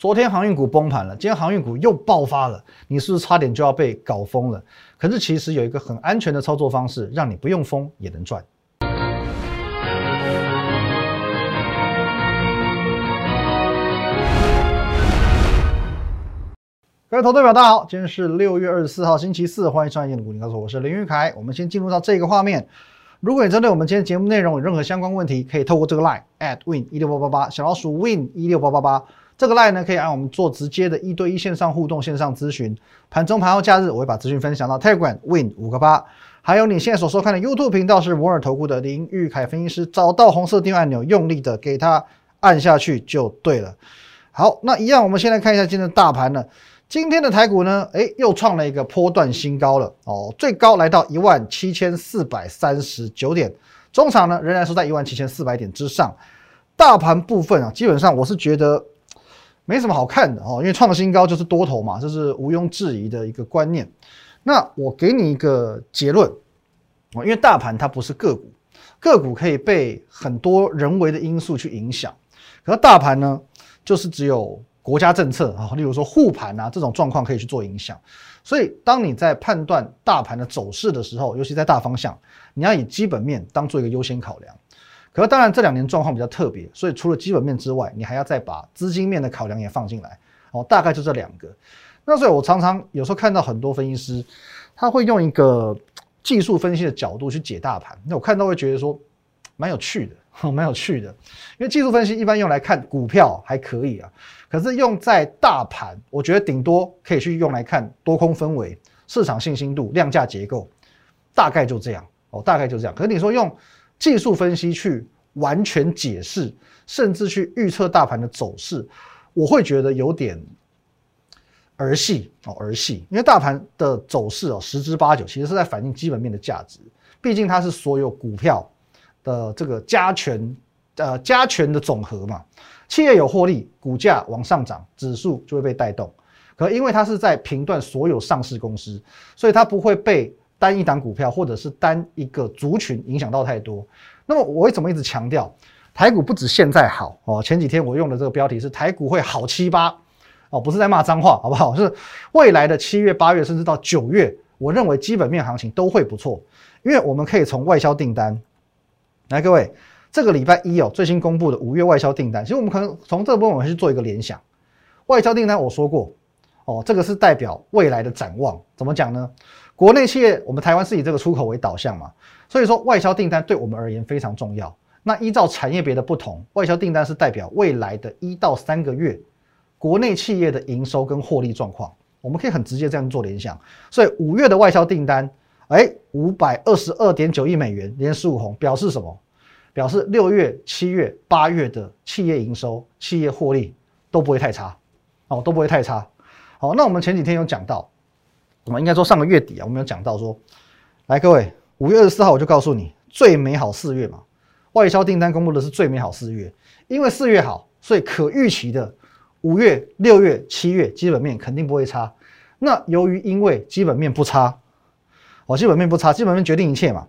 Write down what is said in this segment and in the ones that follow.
昨天航运股崩盘了，今天航运股又爆发了，你是不是差点就要被搞疯了？可是其实有一个很安全的操作方式，让你不用疯也能赚。各位投资者大家好，今天是六月二十四号星期四，欢迎上演股林告诉我，我是林玉凯。我们先进入到这个画面。如果你针对我们今天节目内容有任何相关问题，可以透过这个 line at win 一六八八八小老鼠 win 一六八八八。这个 line 呢，可以按我们做直接的一对一线上互动、线上咨询。盘中、盘后、假日，我会把资讯分享到 Telegram Win 五个八。还有你现在所收看的 YouTube 频道是摩尔投顾的林玉凯分析师。找到红色订阅按钮，用力的给它按下去就对了。好，那一样，我们先来看一下今天的大盘呢。今天的台股呢，诶，又创了一个波段新高了哦，最高来到一万七千四百三十九点，中场呢仍然是在一万七千四百点之上。大盘部分啊，基本上我是觉得。没什么好看的哦，因为创新高就是多头嘛，这是毋庸置疑的一个观念。那我给你一个结论，因为大盘它不是个股，个股可以被很多人为的因素去影响，可是大盘呢，就是只有国家政策啊，例如说护盘啊这种状况可以去做影响。所以当你在判断大盘的走势的时候，尤其在大方向，你要以基本面当做一个优先考量。可是当然，这两年状况比较特别，所以除了基本面之外，你还要再把资金面的考量也放进来哦。大概就这两个。那所以我常常有时候看到很多分析师，他会用一个技术分析的角度去解大盘。那我看到会觉得说，蛮有趣的，蛮有趣的。因为技术分析一般用来看股票还可以啊，可是用在大盘，我觉得顶多可以去用来看多空氛围、市场信心度、量价结构，大概就这样哦，大概就这样。可是你说用。技术分析去完全解释，甚至去预测大盘的走势，我会觉得有点儿戏哦，儿戏。因为大盘的走势哦，十之八九其实是在反映基本面的价值。毕竟它是所有股票的这个加权呃加权的总和嘛。企业有获利，股价往上涨，指数就会被带动。可因为它是在评断所有上市公司，所以它不会被。单一档股票或者是单一个族群影响到太多，那么我为什么一直强调台股不止现在好哦？前几天我用的这个标题是台股会好七八哦，不是在骂脏话，好不好？是未来的七月、八月甚至到九月，我认为基本面行情都会不错，因为我们可以从外销订单来，各位这个礼拜一哦最新公布的五月外销订单，其实我们可能从这部分我们去做一个联想，外销订单我说过哦，这个是代表未来的展望，怎么讲呢？国内企业，我们台湾是以这个出口为导向嘛，所以说外销订单对我们而言非常重要。那依照产业别的不同，外销订单是代表未来的一到三个月国内企业的营收跟获利状况，我们可以很直接这样做联想。所以五月的外销订单，哎，五百二十二点九亿美元，连十五红，表示什么？表示六月、七月、八月的企业营收、企业获利都不会太差，哦，都不会太差。好，那我们前几天有讲到。我们应该说上个月底啊，我们有讲到说，来各位，五月二十四号我就告诉你，最美好四月嘛，外销订单公布的是最美好四月，因为四月好，所以可预期的五月、六月、七月基本面肯定不会差。那由于因为基本面不差，哦，基本面不差，基本面决定一切嘛，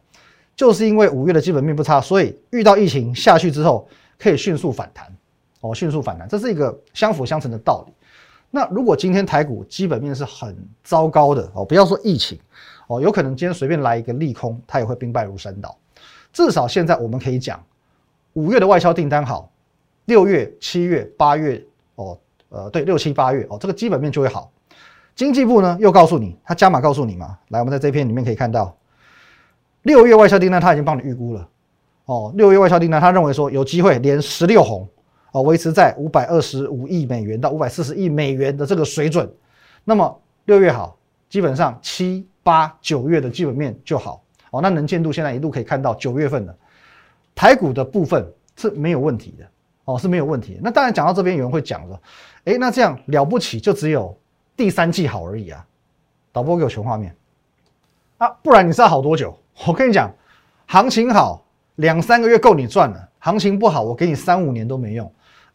就是因为五月的基本面不差，所以遇到疫情下去之后可以迅速反弹，哦，迅速反弹，这是一个相辅相成的道理。那如果今天台股基本面是很糟糕的哦，不要说疫情哦，有可能今天随便来一个利空，它也会兵败如山倒。至少现在我们可以讲，五月的外销订单好，六月、七月、八月哦，呃，对，六七八月哦，这个基本面就会好。经济部呢又告诉你，他加码告诉你嘛，来，我们在这篇里面可以看到，六月外销订单他已经帮你预估了哦，六月外销订单他认为说有机会连十六红。哦，维持在五百二十五亿美元到五百四十亿美元的这个水准，那么六月好，基本上七八九月的基本面就好。哦，那能见度现在一度可以看到九月份的台股的部分是没有问题的。哦，是没有问题。那当然讲到这边，有人会讲了，诶，那这样了不起就只有第三季好而已啊？导播给我全画面啊，不然你是要好多久？我跟你讲，行情好两三个月够你赚了，行情不好，我给你三五年都没用。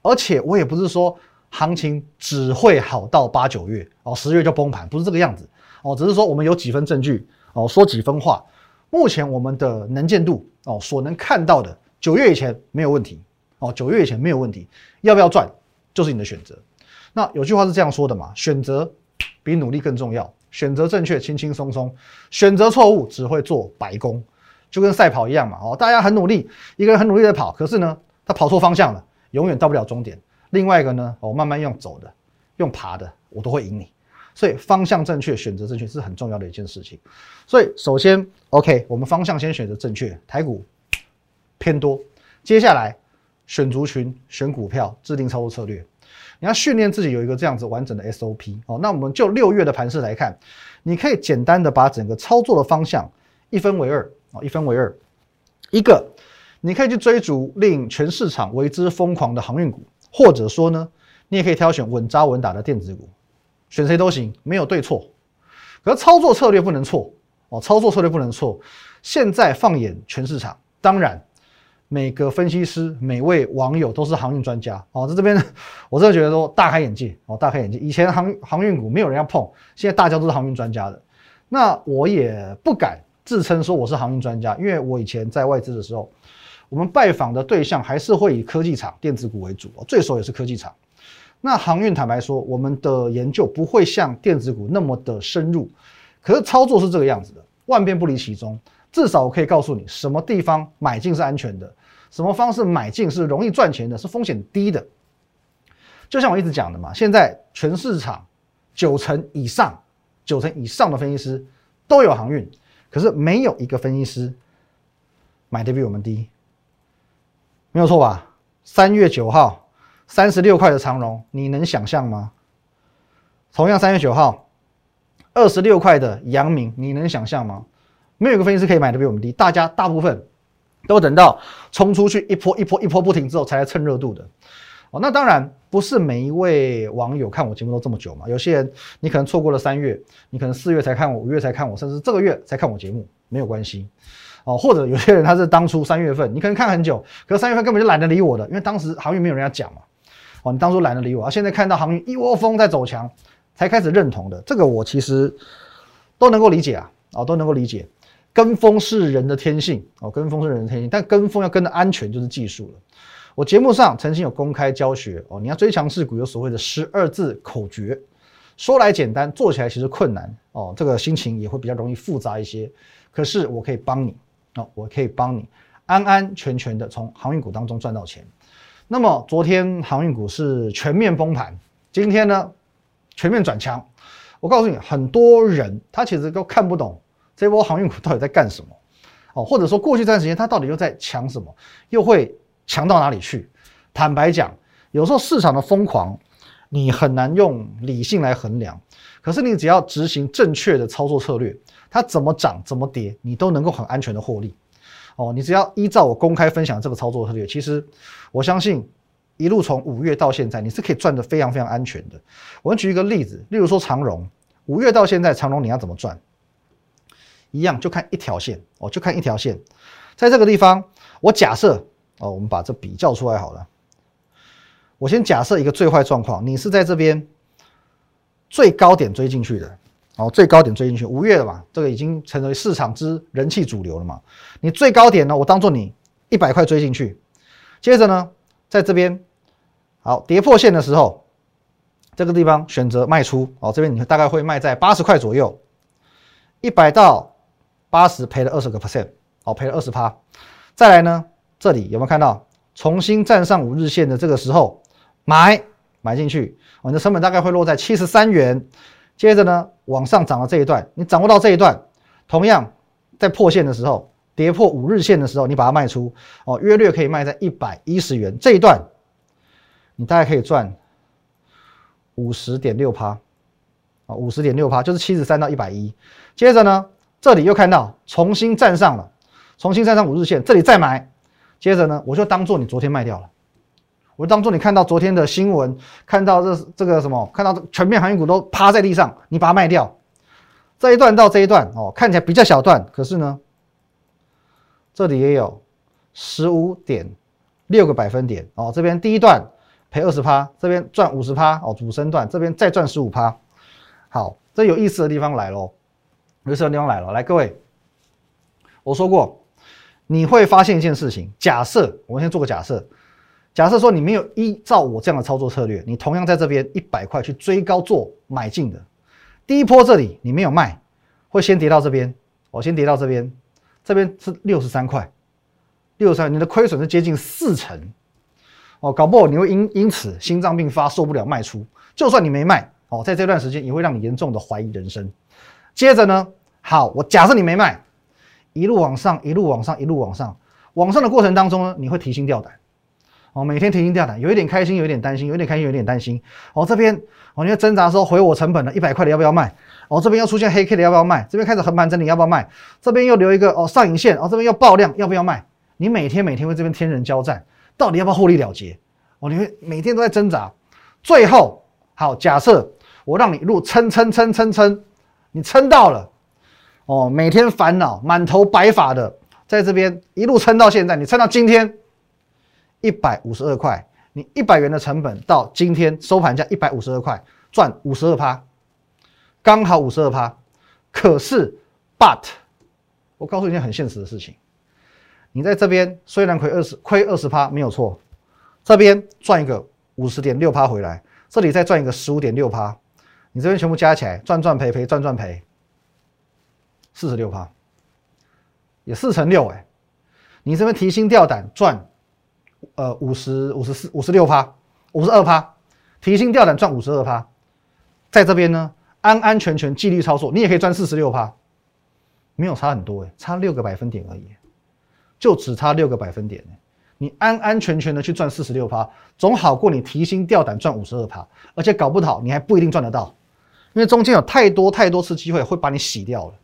而且我也不是说行情只会好到八九月哦，十月就崩盘，不是这个样子哦，只是说我们有几分证据哦，说几分话。目前我们的能见度哦，所能看到的九月以前没有问题哦，九月以前没有问题，要不要赚就是你的选择。那有句话是这样说的嘛，选择比努力更重要，选择正确轻轻松松，选择错误只会做白工，就跟赛跑一样嘛，哦，大家很努力，一个人很努力的跑，可是呢，他跑错方向了，永远到不了终点。另外一个呢，我慢慢用走的，用爬的，我都会赢你。所以方向正确，选择正确是很重要的一件事情。所以首先，OK，我们方向先选择正确，台股偏多。接下来选族群、选股票、制定操作策略，你要训练自己有一个这样子完整的 SOP 哦。那我们就六月的盘势来看，你可以简单的把整个操作的方向一分为二啊，一分为二。一个，你可以去追逐令全市场为之疯狂的航运股，或者说呢，你也可以挑选稳扎稳打的电子股。选谁都行，没有对错，可是操作策略不能错哦，操作策略不能错。现在放眼全市场，当然每个分析师、每位网友都是航运专家哦，在这边我真的觉得说大开眼界哦，大开眼界。以前航航运股没有人要碰，现在大家都是航运专家的。那我也不敢自称说我是航运专家，因为我以前在外资的时候，我们拜访的对象还是会以科技厂、电子股为主，最熟也是科技厂。那航运坦白说，我们的研究不会像电子股那么的深入，可是操作是这个样子的，万变不离其宗。至少我可以告诉你，什么地方买进是安全的，什么方式买进是容易赚钱的，是风险低的。就像我一直讲的嘛，现在全市场九成以上、九成以上的分析师都有航运，可是没有一个分析师买的比我们低，没有错吧？三月九号。三十六块的长荣，你能想象吗？同样三月九号，二十六块的阳明，你能想象吗？没有一个分析师可以买的比我们低，大家大部分都等到冲出去一波一波一波不停之后才来蹭热度的。哦，那当然不是每一位网友看我节目都这么久嘛，有些人你可能错过了三月，你可能四月才看我，五月才看我，甚至这个月才看我节目，没有关系。哦，或者有些人他是当初三月份，你可能看很久，可是三月份根本就懒得理我的，因为当时航运没有人家讲嘛。哦，你当初懒得理我，啊，现在看到航运一窝蜂在走强，才开始认同的，这个我其实都能够理解啊，啊，都能够理解。跟风是人的天性，哦，跟风是人的天性，但跟风要跟的安全就是技术了。我节目上曾经有公开教学，哦，你要追强势股有所谓的十二字口诀，说来简单，做起来其实困难，哦，这个心情也会比较容易复杂一些。可是我可以帮你，哦，我可以帮你安安全全的从航运股当中赚到钱。那么昨天航运股是全面崩盘，今天呢全面转强。我告诉你，很多人他其实都看不懂这波航运股到底在干什么哦，或者说过去这段时间它到底又在强什么，又会强到哪里去？坦白讲，有时候市场的疯狂，你很难用理性来衡量。可是你只要执行正确的操作策略，它怎么涨怎么跌，你都能够很安全的获利。哦，你只要依照我公开分享这个操作策略，其实我相信一路从五月到现在，你是可以赚得非常非常安全的。我们举一个例子，例如说长荣，五月到现在，长荣你要怎么赚？一样就看一条线，哦，就看一条线，在这个地方，我假设哦，我们把这比较出来好了。我先假设一个最坏状况，你是在这边最高点追进去的。哦，最高点追进去，五月了嘛，这个已经成为市场之人气主流了嘛。你最高点呢，我当做你一百块追进去，接着呢，在这边好跌破线的时候，这个地方选择卖出。哦，这边你大概会卖在八十块左右，一百到八十赔了二十个 percent，哦，赔了二十趴。再来呢，这里有没有看到重新站上五日线的这个时候买买进去，你的成本大概会落在七十三元。接着呢，往上涨的这一段，你掌握到这一段，同样在破线的时候，跌破五日线的时候，你把它卖出，哦，约略可以卖在一百一十元这一段，你大概可以赚五十点六趴，啊，五十点六趴就是七十三到一百一。接着呢，这里又看到重新站上了，重新站上五日线，这里再买，接着呢，我就当做你昨天卖掉了。我当做你看到昨天的新闻，看到这这个什么，看到全面航运股都趴在地上，你把它卖掉。这一段到这一段哦，看起来比较小段，可是呢，这里也有十五点六个百分点哦。这边第一段赔二十趴，这边赚五十趴哦，主升段这边再赚十五趴。好，这有意思的地方来喽，有意思的地方来了。来，各位，我说过，你会发现一件事情，假设我们先做个假设。假设说你没有依照我这样的操作策略，你同样在这边一百块去追高做买进的，第一波这里你没有卖，会先跌到这边，我先跌到这边，这边是六十三块，六十三，你的亏损是接近四成，哦，搞不好你会因因此心脏病发，受不了卖出。就算你没卖，哦，在这段时间也会让你严重的怀疑人生。接着呢，好，我假设你没卖，一路往上，一路往上，一路往上，往上的过程当中呢，你会提心吊胆。哦，每天提心吊胆，有一点开心，有一点担心，有一点开心，有一点担心。哦，这边哦，你在挣扎说回我成本了，一百块的要不要卖？哦，这边又出现黑 K 的要不要卖？这边开始横盘整理要不要卖？这边又留一个哦上影线，哦这边又爆量要不要卖？你每天每天为这边天人交战，到底要不要获利了结？哦，你会每天都在挣扎。最后，好，假设我让你一路撑撑撑撑撑，你撑到了，哦，每天烦恼满头白发的，在这边一路撑到现在，你撑到今天。一百五十二块，你一百元的成本到今天收盘价一百五十二块，赚五十二趴，刚好五十二趴。可是，but，我告诉你一件很现实的事情，你在这边虽然亏二十亏二十趴没有错，这边赚一个五十点六趴回来，这里再赚一个十五点六趴，你这边全部加起来赚赚赔赔赚赚赔，四十六趴，也四乘六哎，你这边提心吊胆赚。呃，五十五十四五十六趴，五十二趴，提心吊胆赚五十二趴，在这边呢，安安全全纪律操作，你也可以赚四十六趴，没有差很多哎，差六个百分点而已，就只差六个百分点你安安全全的去赚四十六趴，总好过你提心吊胆赚五十二趴，而且搞不好你还不一定赚得到，因为中间有太多太多次机会会把你洗掉了。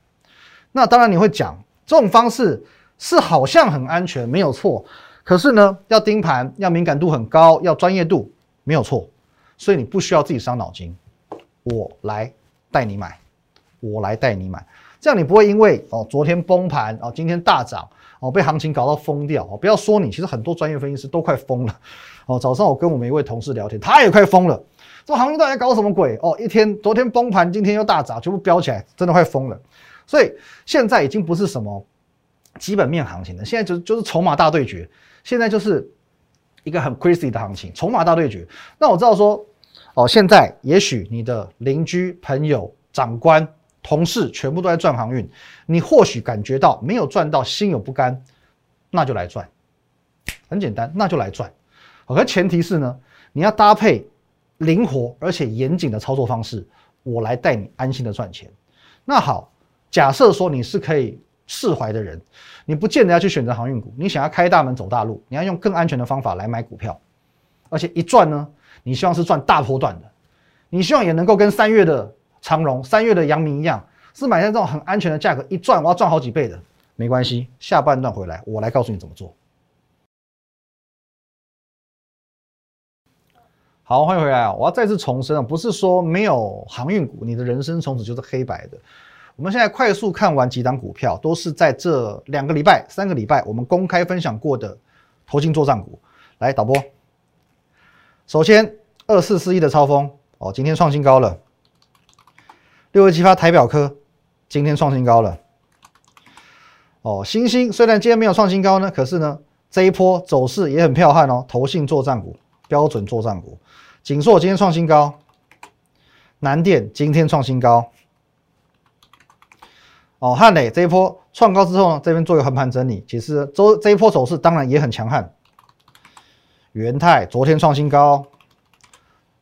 那当然你会讲，这种方式是好像很安全，没有错。可是呢，要盯盘，要敏感度很高，要专业度，没有错。所以你不需要自己伤脑筋，我来带你买，我来带你买，这样你不会因为哦昨天崩盘哦今天大涨哦被行情搞到疯掉哦。不要说你，其实很多专业分析师都快疯了哦。早上我跟我们一位同事聊天，他也快疯了，这行情到底搞什么鬼哦？一天昨天崩盘，今天又大涨，全部飙起来，真的快疯了。所以现在已经不是什么基本面行情了，现在就就是筹码大对决。现在就是一个很 crazy 的行情，筹码大对决。那我知道说，哦，现在也许你的邻居、朋友、长官、同事全部都在赚航运，你或许感觉到没有赚到，心有不甘，那就来赚，很简单，那就来赚。可前提是呢，你要搭配灵活而且严谨的操作方式，我来带你安心的赚钱。那好，假设说你是可以。释怀的人，你不见得要去选择航运股。你想要开大门走大路，你要用更安全的方法来买股票，而且一赚呢，你希望是赚大波段的，你希望也能够跟三月的长荣、三月的阳明一样，是买在这种很安全的价格，一赚我要赚好几倍的，没关系。下半段回来，我来告诉你怎么做。好，欢迎回来啊！我要再次重申啊，不是说没有航运股，你的人生从此就是黑白的。我们现在快速看完几档股票，都是在这两个礼拜、三个礼拜我们公开分享过的投进作战股。来，导播，首先二四四一的超风哦，今天创新高了。六二七八台表科今天创新高了。哦，星星虽然今天没有创新高呢，可是呢这一波走势也很彪悍哦。投信作战股，标准作战股，锦硕今天创新高，南电今天创新高。哦，汉磊这一波创高之后呢，这边做一个横盘整理，其实周这一波走势当然也很强悍。元泰昨天创新高，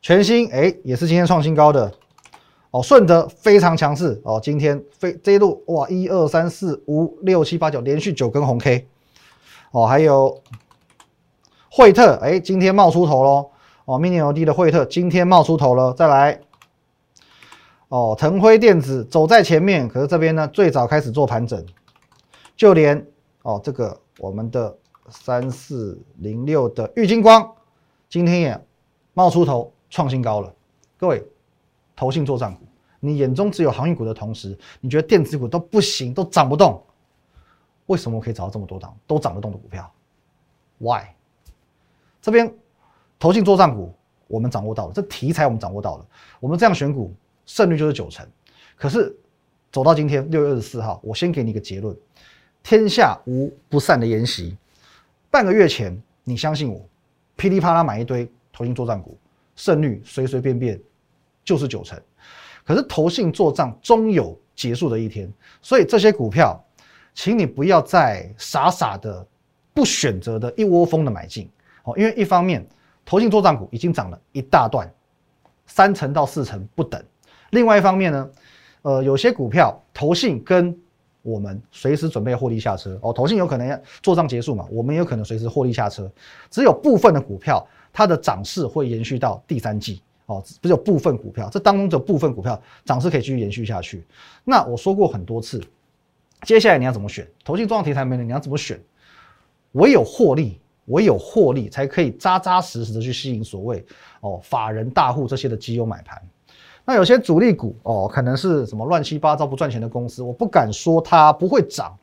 全新哎也是今天创新高的。哦，顺德非常强势哦，今天非这一路哇一二三四五六七八九连续九根红 K。哦，还有惠特哎今天冒出头喽。哦，mini LED 的惠特今天冒出头了，再来。哦，腾辉电子走在前面，可是这边呢最早开始做盘整，就连哦这个我们的三四零六的玉金光，今天也冒出头创新高了。各位，投信做账股，你眼中只有航运股的同时，你觉得电子股都不行，都涨不动，为什么我可以找到这么多档都涨得动的股票？Why？这边投信做账股我们掌握到了，这题材我们掌握到了，我们这样选股。胜率就是九成，可是走到今天六月二十四号，我先给你一个结论：天下无不散的筵席。半个月前，你相信我，噼里啪啦买一堆投信作战股，胜率随随便便就是九成。可是投信做账终有结束的一天，所以这些股票，请你不要再傻傻的不选择的一窝蜂的买进哦，因为一方面投信做账股已经涨了一大段，三成到四成不等；另外一方面呢，呃，有些股票投信跟我们随时准备获利下车哦，投信有可能要做账结束嘛，我们有可能随时获利下车。只有部分的股票，它的涨势会延续到第三季哦，只有部分股票，这当中的部分股票涨势可以继续延续下去。那我说过很多次，接下来你要怎么选？投信重要题材没了，你要怎么选？唯有获利，唯有获利才可以扎扎实实的去吸引所谓哦法人大户这些的基友买盘。那有些主力股哦，可能是什么乱七八糟不赚钱的公司，我不敢说它不会涨，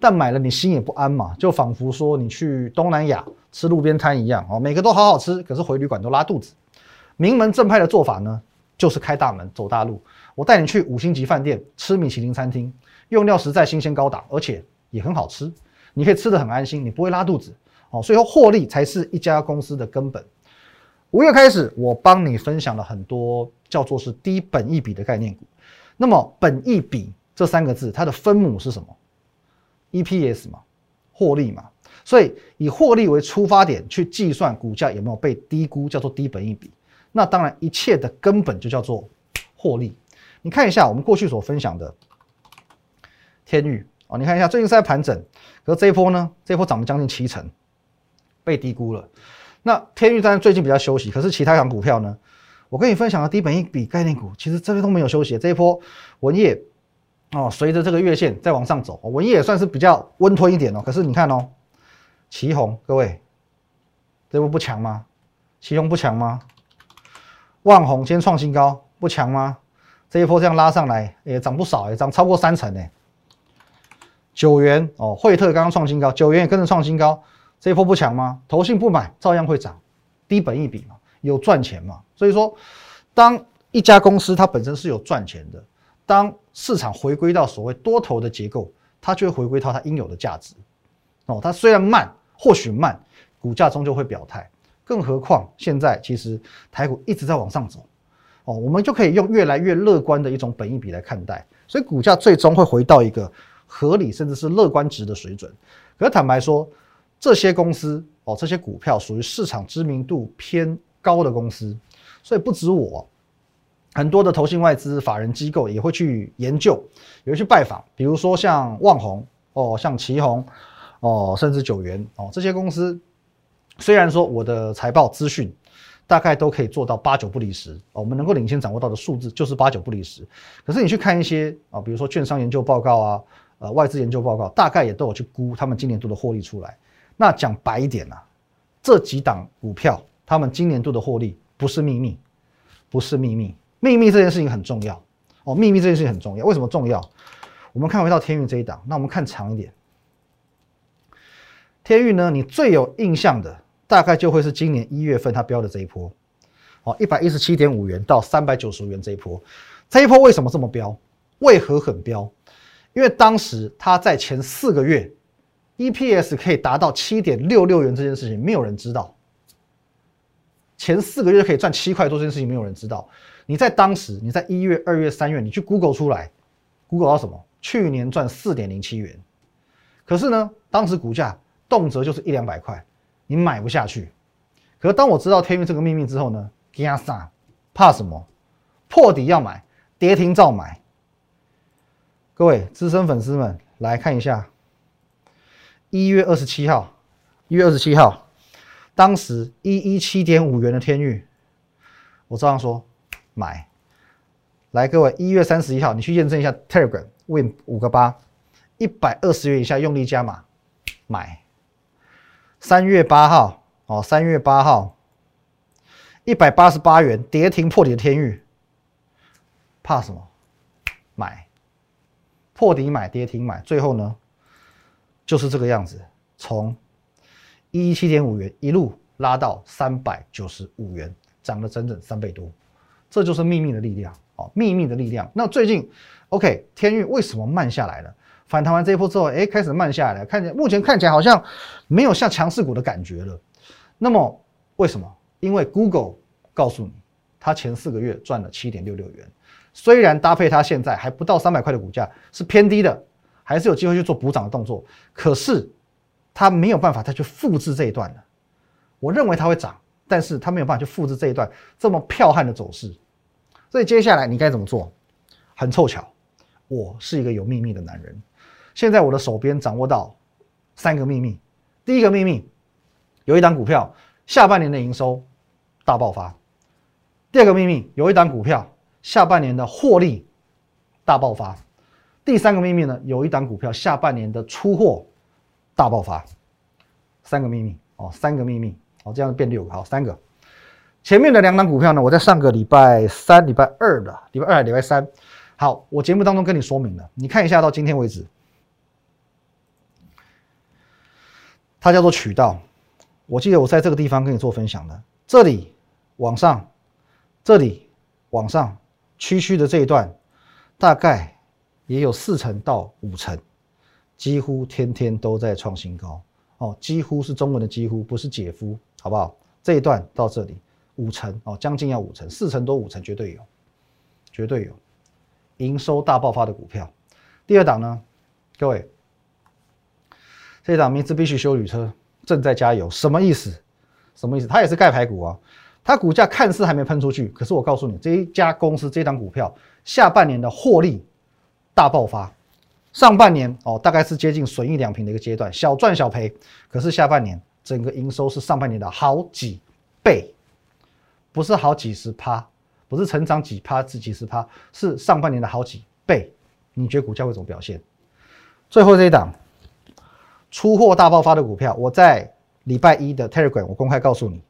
但买了你心也不安嘛，就仿佛说你去东南亚吃路边摊一样哦，每个都好好吃，可是回旅馆都拉肚子。名门正派的做法呢，就是开大门走大路，我带你去五星级饭店吃米其林餐厅，用料实在、新鲜、高档，而且也很好吃，你可以吃得很安心，你不会拉肚子哦。所以说获利才是一家公司的根本。五月开始，我帮你分享了很多叫做是低本益比的概念股。那么本益比这三个字，它的分母是什么？EPS 嘛，获利嘛。所以以获利为出发点去计算股价有没有被低估，叫做低本益比。那当然一切的根本就叫做获利。你看一下我们过去所分享的天域哦，你看一下最近是在盘整，可是这一波呢，这一波涨了将近七成，被低估了。那天域当然最近比较休息，可是其他港股票呢？我跟你分享的低本益比概念股，其实这些都没有休息。这一波文业哦，随着这个月线在往上走，文业也算是比较温吞一点哦。可是你看哦，旗红各位，这波不强吗？旗红不强吗？万红先创新高，不强吗？这一波这样拉上来也涨不少，也涨超过三成呢。九元哦，惠特刚刚创新高，九元也跟着创新高。这一波不强吗？投信不买，照样会涨，低本一比嘛，有赚钱嘛。所以说，当一家公司它本身是有赚钱的，当市场回归到所谓多头的结构，它就会回归到它应有的价值。哦，它虽然慢，或许慢，股价终究会表态。更何况现在其实台股一直在往上走，哦，我们就可以用越来越乐观的一种本益比来看待，所以股价最终会回到一个合理甚至是乐观值的水准。可是坦白说，这些公司哦，这些股票属于市场知名度偏高的公司，所以不止我，很多的投信外资法人机构也会去研究，也会去拜访。比如说像旺宏哦，像旗宏哦，甚至九元哦，这些公司虽然说我的财报资讯大概都可以做到八九不离十哦，我们能够领先掌握到的数字就是八九不离十。可是你去看一些啊，比如说券商研究报告啊，呃，外资研究报告，大概也都有去估他们今年度的获利出来。那讲白一点啊，这几档股票，他们今年度的获利不是秘密，不是秘密。秘密这件事情很重要哦，秘密这件事情很重要。为什么重要？我们看回到天运这一档，那我们看长一点。天运呢，你最有印象的大概就会是今年一月份它标的这一波，哦，一百一十七点五元到三百九十元这一波，这一波为什么这么标？为何很标？因为当时它在前四个月。EPS 可以达到七点六六元这件事情，没有人知道。前四个月可以赚七块多这件事情，没有人知道。你在当时，你在一月、二月、三月，你去 Google 出来，Google 到什么？去年赚四点零七元。可是呢，当时股价动辄就是一两百块，你买不下去。可是当我知道天运这个秘密之后呢，惊啥？怕什么？破底要买，跌停照买。各位资深粉丝们，来看一下。一月二十七号，一月二十七号，当时一一七点五元的天域，我照样说买。来，各位，一月三十一号，你去验证一下 Telegram Win 五个八，一百二十元以下用力加码买。三月八号，哦，三月八号，一百八十八元跌停破底的天域，怕什么？买，破底买，跌停买，最后呢？就是这个样子，从一一七点五元一路拉到三百九十五元，涨了整整三倍多，这就是秘密的力量哦，秘密的力量。那最近，OK，天运为什么慢下来了？反弹完这一波之后，哎，开始慢下来了，看见目前看起来好像没有像强势股的感觉了。那么为什么？因为 Google 告诉你，它前四个月赚了七点六六元，虽然搭配它现在还不到三百块的股价是偏低的，还是有机会去做补涨的动作，可是它没有办法再去复制这一段了。我认为它会涨，但是它没有办法去复制这一段这么彪悍的走势。所以接下来你该怎么做？很凑巧，我是一个有秘密的男人。现在我的手边掌握到三个秘密。第一个秘密，有一档股票下半年的营收大爆发。第二个秘密，有一档股票下半年的获利大爆发。第三个秘密呢，有一档股票下半年的出货大爆发。三个秘密哦，三个秘密哦，这样变六个好，三个。前面的两档股票呢，我在上个礼拜三、礼拜二的礼拜二、礼拜三，好，我节目当中跟你说明了，你看一下到今天为止，它叫做渠道。我记得我在这个地方跟你做分享的，这里往上，这里往上，区区的这一段，大概也有四成到五成，几乎天天都在创新高哦，几乎是中文的几乎，不是姐夫，好不好？这一段到这里。五成哦，将近要五成，四成多五成绝对有，绝对有营收大爆发的股票。第二档呢，各位，这档名字必须修旅车正在加油，什么意思？什么意思？它也是盖牌股啊，它股价看似还没喷出去，可是我告诉你，这一家公司这档股票下半年的获利大爆发，上半年哦大概是接近损益两平的一个阶段，小赚小赔，可是下半年整个营收是上半年的好几倍。不是好几十趴，不是成长几趴至几十趴，是上半年的好几倍。你觉得股价会怎么表现？最后这一档出货大爆发的股票，我在礼拜一的 Telegram 我公开告诉你，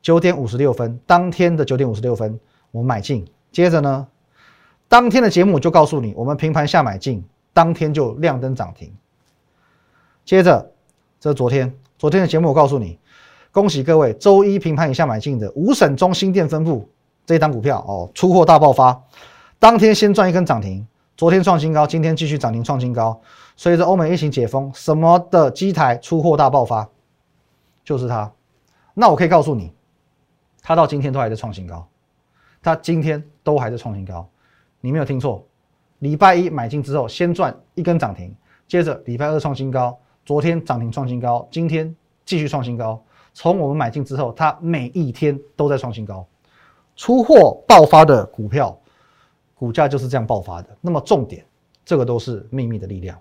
九点五十六分，当天的九点五十六分我买进，接着呢，当天的节目就告诉你，我们平盘下买进，当天就亮灯涨停。接着这是昨天，昨天的节目我告诉你。恭喜各位，周一平盘以下买进的五省中心店分布这一档股票哦，出货大爆发，当天先赚一根涨停，昨天创新高，今天继续涨停创新高。随着欧美疫情解封，什么的机台出货大爆发，就是它。那我可以告诉你，它到今天都还在创新高，它今天都还在创新高，你没有听错。礼拜一买进之后，先赚一根涨停，接着礼拜二创新高，昨天涨停创新高，今天继续创新高。从我们买进之后，它每一天都在创新高，出货爆发的股票，股价就是这样爆发的。那么重点，这个都是秘密的力量，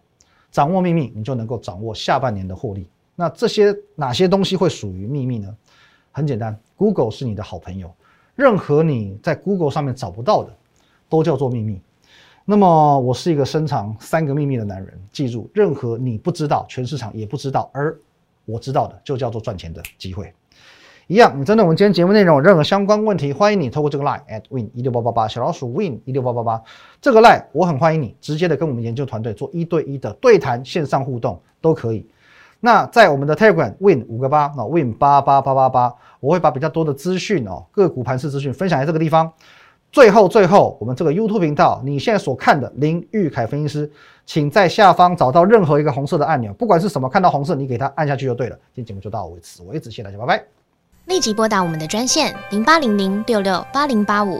掌握秘密，你就能够掌握下半年的获利。那这些哪些东西会属于秘密呢？很简单，Google 是你的好朋友，任何你在 Google 上面找不到的，都叫做秘密。那么我是一个深藏三个秘密的男人，记住，任何你不知道，全市场也不知道，而我知道的就叫做赚钱的机会，一样。你针对我们今天节目内容有任何相关问题，欢迎你透过这个 line at win 一六八八八小老鼠 win 一六八八八这个 line，我很欢迎你直接的跟我们研究团队做一对一的对谈线上互动都可以。那在我们的 telegram win 五个八啊 win 八八八八八，我会把比较多的资讯哦个股盘势资讯分享在这个地方。最后，最后，我们这个 YouTube 频道，你现在所看的林玉凯分析师，请在下方找到任何一个红色的按钮，不管是什么，看到红色，你给它按下去就对了。今天节目就到此为止，谢谢大家，拜拜。立即拨打我们的专线零八零零六六八零八五